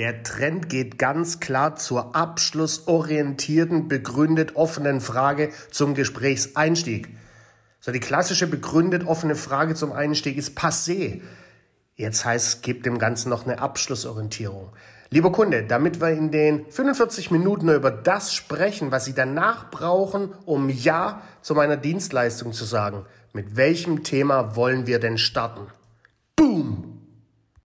Der Trend geht ganz klar zur abschlussorientierten, begründet offenen Frage zum Gesprächseinstieg. So die klassische begründet offene Frage zum Einstieg ist passé. Jetzt heißt, gib dem Ganzen noch eine Abschlussorientierung. Lieber Kunde, damit wir in den 45 Minuten nur über das sprechen, was Sie danach brauchen, um Ja zu meiner Dienstleistung zu sagen, mit welchem Thema wollen wir denn starten?